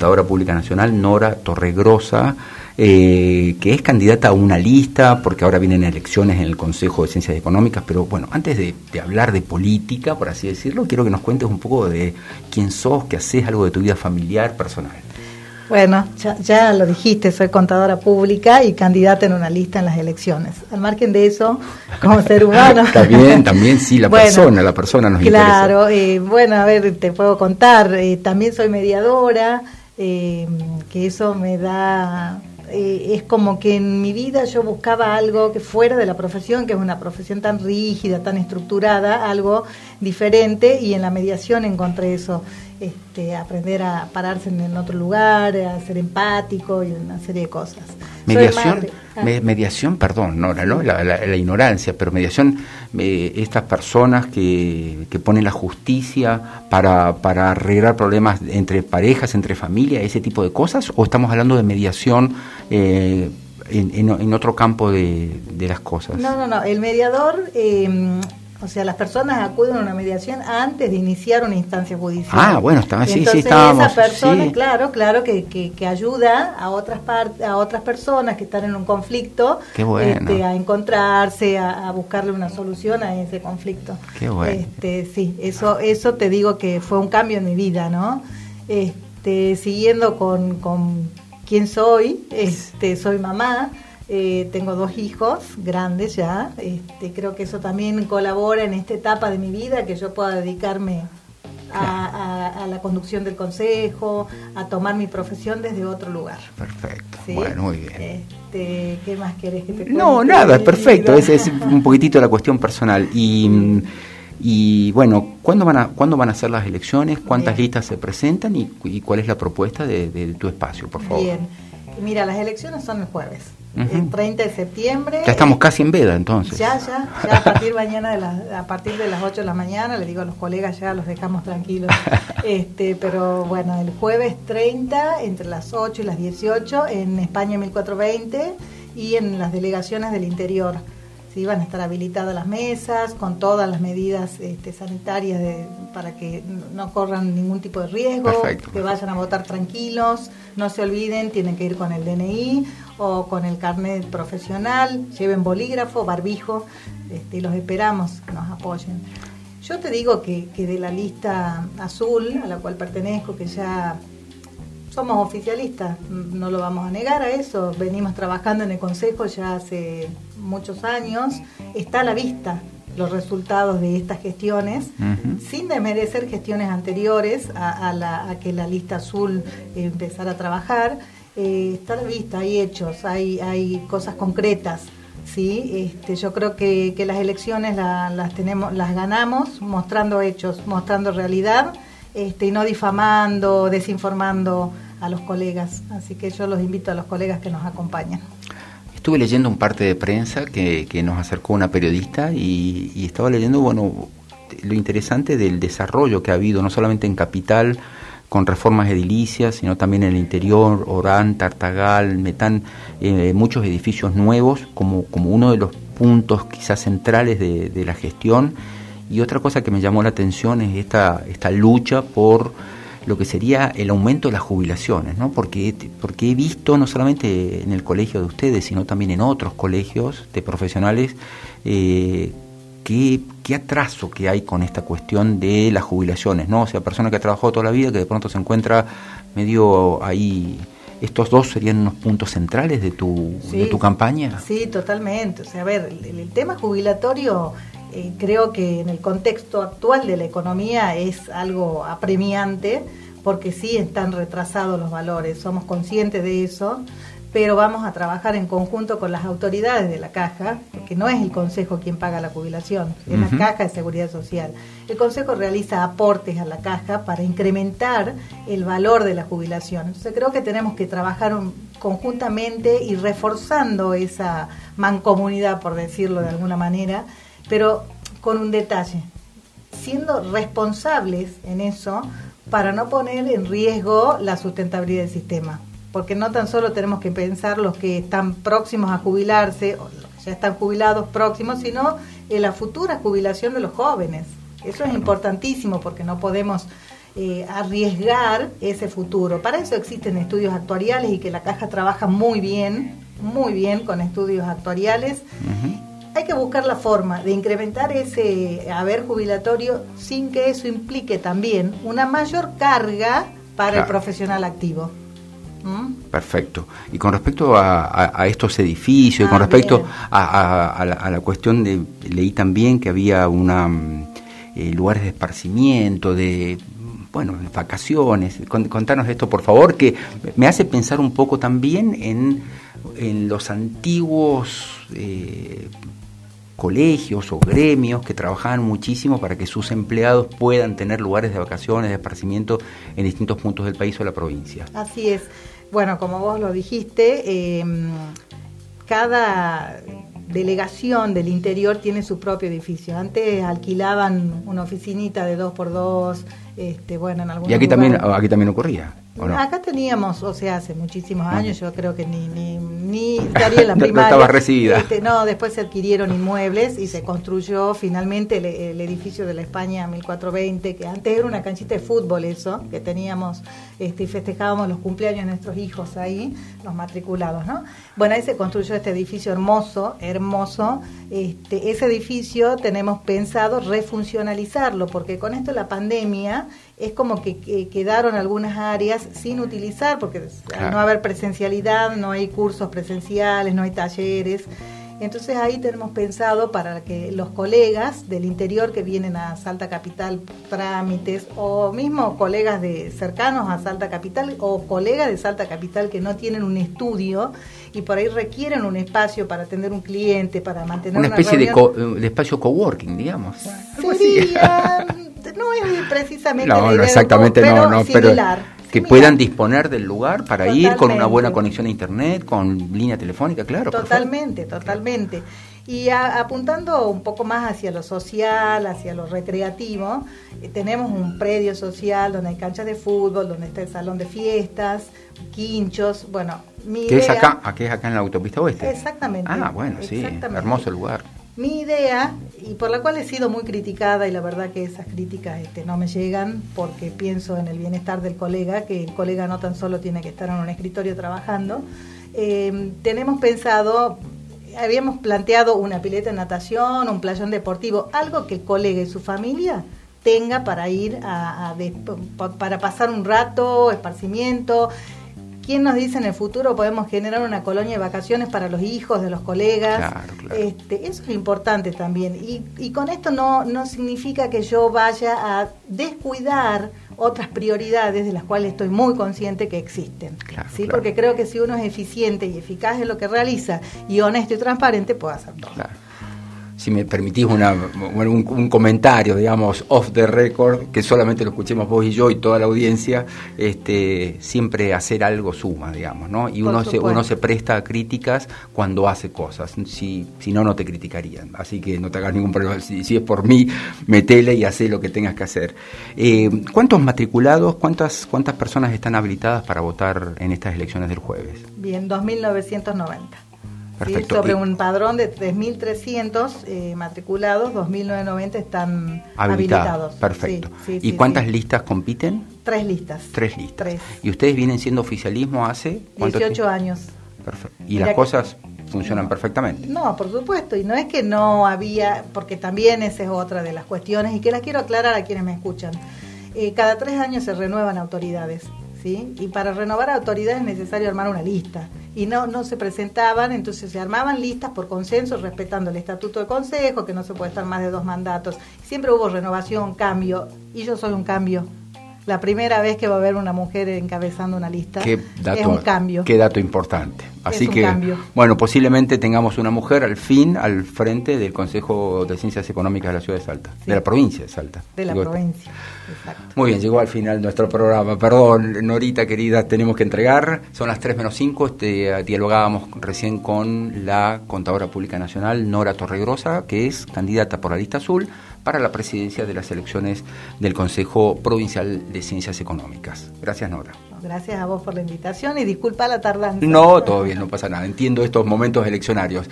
contadora pública nacional, Nora Torregrosa, eh, que es candidata a una lista, porque ahora vienen elecciones en el Consejo de Ciencias Económicas, pero bueno, antes de, hablar de política, por así decirlo, quiero que nos cuentes un poco de quién sos, qué haces, algo de tu vida familiar, personal. Bueno, ya, lo dijiste, soy contadora pública y candidata en una lista en las elecciones. Al margen de eso, como ser humano. también, también, sí, la persona, la persona nos interesa. Claro, eh, bueno, a ver, te puedo contar, eh, también soy mediadora, eh, que eso me da eh, es como que en mi vida yo buscaba algo que fuera de la profesión, que es una profesión tan rígida, tan estructurada, algo diferente y en la mediación encontré eso, este, aprender a pararse en otro lugar, a ser empático y una serie de cosas. Mediación, ah. mediación, perdón, no, la, la, ignorancia, pero mediación, eh, estas personas que, que, ponen la justicia para, para arreglar problemas entre parejas, entre familias, ese tipo de cosas, o estamos hablando de mediación eh, en, en, otro campo de, de, las cosas? No, no, no, el mediador eh, o sea, las personas acuden a una mediación antes de iniciar una instancia judicial. Ah, bueno, está, sí, Entonces, sí, estábamos. Esa persona, claro, claro, que, que, ayuda a otras a otras personas que están en un conflicto este, a encontrarse, a, buscarle una solución a ese conflicto. Qué bueno. Este, sí, eso, eso te digo que fue un cambio en mi vida, ¿no? Este, siguiendo con, con quién soy, este, soy mamá. Eh, tengo dos hijos grandes ya. Este, creo que eso también colabora en esta etapa de mi vida, que yo pueda dedicarme a, la conducción del consejo, a tomar mi profesión desde otro lugar. Perfecto. Bueno, muy bien. Este, ¿Qué más querés que te cuente? No, nada, perfecto. Es, es un poquitito la cuestión personal. Y. Y bueno, ¿cuándo van a, ¿cuándo van a ser las elecciones? ¿Cuántas listas se presentan? Y, cuál es la propuesta de, de, tu espacio, por favor? Bien. Mira, las elecciones son el jueves el 30 de septiembre. Ya estamos casi en veda entonces. Ya, ya, ya a partir, mañana de a partir de las 8 de la mañana, le digo a los colegas ya los dejamos tranquilos. este Pero bueno, el jueves 30, entre las 8 y las 18, en España 1420 y en las delegaciones del interior. ¿Sí? Van a estar habilitadas las mesas con todas las medidas este, sanitarias para que no corran ningún tipo de riesgo, que vayan a votar tranquilos, no se olviden, tienen que ir con el DNI o con el carnet profesional, lleven bolígrafo, barbijo, este, los esperamos que nos apoyen. Yo te digo que, que de la lista azul a la cual pertenezco, que ya somos oficialistas, no lo vamos a negar a eso, venimos trabajando en el Consejo ya hace muchos años, está a la vista los resultados de estas gestiones, sin desmerecer gestiones anteriores a, la, que la lista azul empezara a trabajar, eh, está a la vista, hay hechos, hay, hay cosas concretas. Sí, este, yo creo que, las elecciones las tenemos, las ganamos mostrando hechos, mostrando realidad, este, y no difamando, desinformando a los colegas. Así que yo los invito a los colegas que nos acompañan. Estuve leyendo un parte de prensa que, nos acercó una periodista y, estaba leyendo, bueno, lo interesante del desarrollo que ha habido, no solamente en Capital, con reformas edilicias, sino también en el interior, Orán, Tartagal, Metán, eh, muchos edificios nuevos como, como uno de los puntos quizás centrales de, la gestión. Y otra cosa que me llamó la atención es esta, esta lucha por lo que sería el aumento de las jubilaciones, ¿no? Porque, porque he visto, no solamente en el colegio de ustedes, sino también en otros colegios de profesionales, eh, qué, qué, atraso que hay con esta cuestión de las jubilaciones, ¿no? O sea, persona que ha trabajado toda la vida, que de pronto se encuentra medio ahí... ¿Estos dos serían unos puntos centrales de tu, de tu campaña? Sí, totalmente. O sea, a ver, el tema jubilatorio eh, creo que en el contexto actual de la economía es algo apremiante porque sí están retrasados los valores, somos conscientes de eso, pero vamos a trabajar en conjunto con las autoridades de la caja, porque no es el Consejo quien paga la jubilación, es la caja de seguridad social. El Consejo realiza aportes a la caja para incrementar el valor de la jubilación. Entonces creo que tenemos que trabajar conjuntamente y reforzando esa mancomunidad, por decirlo de alguna manera, pero con un detalle, siendo responsables en eso para no poner en riesgo la sustentabilidad del sistema. Porque no tan solo tenemos que pensar los que están próximos a jubilarse, o los que ya están jubilados próximos, sino en la futura jubilación de los jóvenes. Eso es importantísimo porque no podemos eh, arriesgar ese futuro. Para eso existen estudios actuariales y que la caja trabaja muy bien, muy bien con estudios actuariales. Hay que buscar la forma de incrementar ese haber jubilatorio sin que eso implique también una mayor carga para el profesional activo. ¿Mm? Perfecto. Y con respecto a, estos edificios, con ah, respecto a, la, cuestión de, leí también que había una mm, eh, lugares de esparcimiento, de bueno, vacaciones. Contanos esto, por favor, que me hace pensar un poco también en, en los antiguos eh, colegios o gremios que trabajaban muchísimo para que sus empleados puedan tener lugares de vacaciones, de esparcimiento en distintos puntos del país o de la provincia. Así es. Bueno, como vos lo dijiste, em, cada delegación del interior tiene su propio edificio. Antes alquilaban una oficinita de dos por dos, este, bueno, en algún Y aquí también, aquí también ocurría. Acá teníamos, o sea, hace muchísimos años, yo creo que ni, ni, ni estaría en la primaria. no estaba recibida. Este, no, después se adquirieron inmuebles y se construyó finalmente el, edificio de la España 1420, que antes era una canchita de fútbol eso, que teníamos este, y festejábamos los cumpleaños de nuestros hijos ahí, los matriculados, ¿no? Bueno, ahí se construyó este edificio hermoso, hermoso. Este, ese edificio tenemos pensado refuncionalizarlo, porque con esto la pandemia es como que, quedaron algunas áreas sin utilizar, porque al no haber presencialidad, no hay cursos presenciales, no hay talleres. Entonces ahí tenemos pensado para que los colegas del interior que vienen a Salta Capital trámites o mismo colegas de cercanos a Salta Capital o colegas de Salta Capital que no tienen un estudio y por ahí requieren un espacio para atender un cliente, para mantener una, especie de, espacio coworking, digamos. Sería, no es precisamente no, no exactamente no, no, pero que puedan disponer del lugar para ir con una buena conexión a internet, con línea telefónica, claro. Totalmente, totalmente. Y apuntando un poco más hacia lo social, hacia lo recreativo, eh, tenemos un predio social donde hay canchas de fútbol, donde está el salón de fiestas, quinchos, bueno, mi ¿Qué es acá? ¿Qué es acá en la autopista oeste? Exactamente. Ah, bueno, sí, hermoso lugar. Mi idea, y por la cual he sido muy criticada, y la verdad que esas críticas este, no me llegan, porque pienso en el bienestar del colega, que el colega no tan solo tiene que estar en un escritorio trabajando, eh, tenemos pensado, habíamos planteado una pileta de natación, un playón deportivo, algo que el colega y su familia tenga para ir a, para pasar un rato, esparcimiento, ¿Quién nos dice en el futuro podemos generar una colonia de vacaciones para los hijos de los colegas? Este, eso es importante también. Y, con esto no, no significa que yo vaya a descuidar otras prioridades de las cuales estoy muy consciente que existen. ¿sí? Porque creo que si uno es eficiente y eficaz en lo que realiza y honesto y transparente, puede hacer todo si me permitís una, un, comentario, digamos, off the record, que solamente lo escuchemos vos y yo y toda la audiencia, este, siempre hacer algo suma, digamos, ¿no? Y uno se, uno se presta a críticas cuando hace cosas, si, si no, no te criticarían. Así que no te hagas ningún problema. Si, es por mí, metele y haz lo que tengas que hacer. Eh, ¿Cuántos matriculados, cuántas, cuántas personas están habilitadas para votar en estas elecciones del jueves? Bien, 2.990 sobre un padrón de 3.300 eh, matriculados, 2.990 están habilitados. Perfecto. ¿Y cuántas listas compiten? Tres listas. Tres listas. ¿Y ustedes vienen siendo oficialismo hace? 18 años. Perfecto. ¿Y las cosas funcionan perfectamente? No, por supuesto. Y no es que no había, porque también esa es otra de las cuestiones y que las quiero aclarar a quienes me escuchan. Eh, cada tres años se renuevan autoridades. ¿Sí? Y para renovar autoridades es necesario armar una lista y no, no se presentaban, entonces se armaban listas por consenso, respetando el estatuto de consejo, que no se puede estar más de dos mandatos. Siempre hubo renovación, cambio, y yo soy un cambio. La primera vez que va a haber una mujer encabezando una lista es un cambio. Qué dato importante. Así es que, cambio. bueno, posiblemente tengamos una mujer al fin al frente del Consejo de Ciencias Económicas de la Ciudad de Salta, de la provincia de Salta. De la provincia. Muy bien, llegó al final nuestro programa. Perdón, Norita querida, tenemos que entregar. Son las 3 menos 5. Este, dialogábamos recién con la contadora pública nacional, Nora Torregrosa, que es candidata por la lista azul para la presidencia de las elecciones del Consejo Provincial de Ciencias Económicas. Gracias, Nora. Gracias a vos por la invitación y disculpa la tardanza. No, todo bien, no pasa nada. Entiendo estos momentos eleccionarios.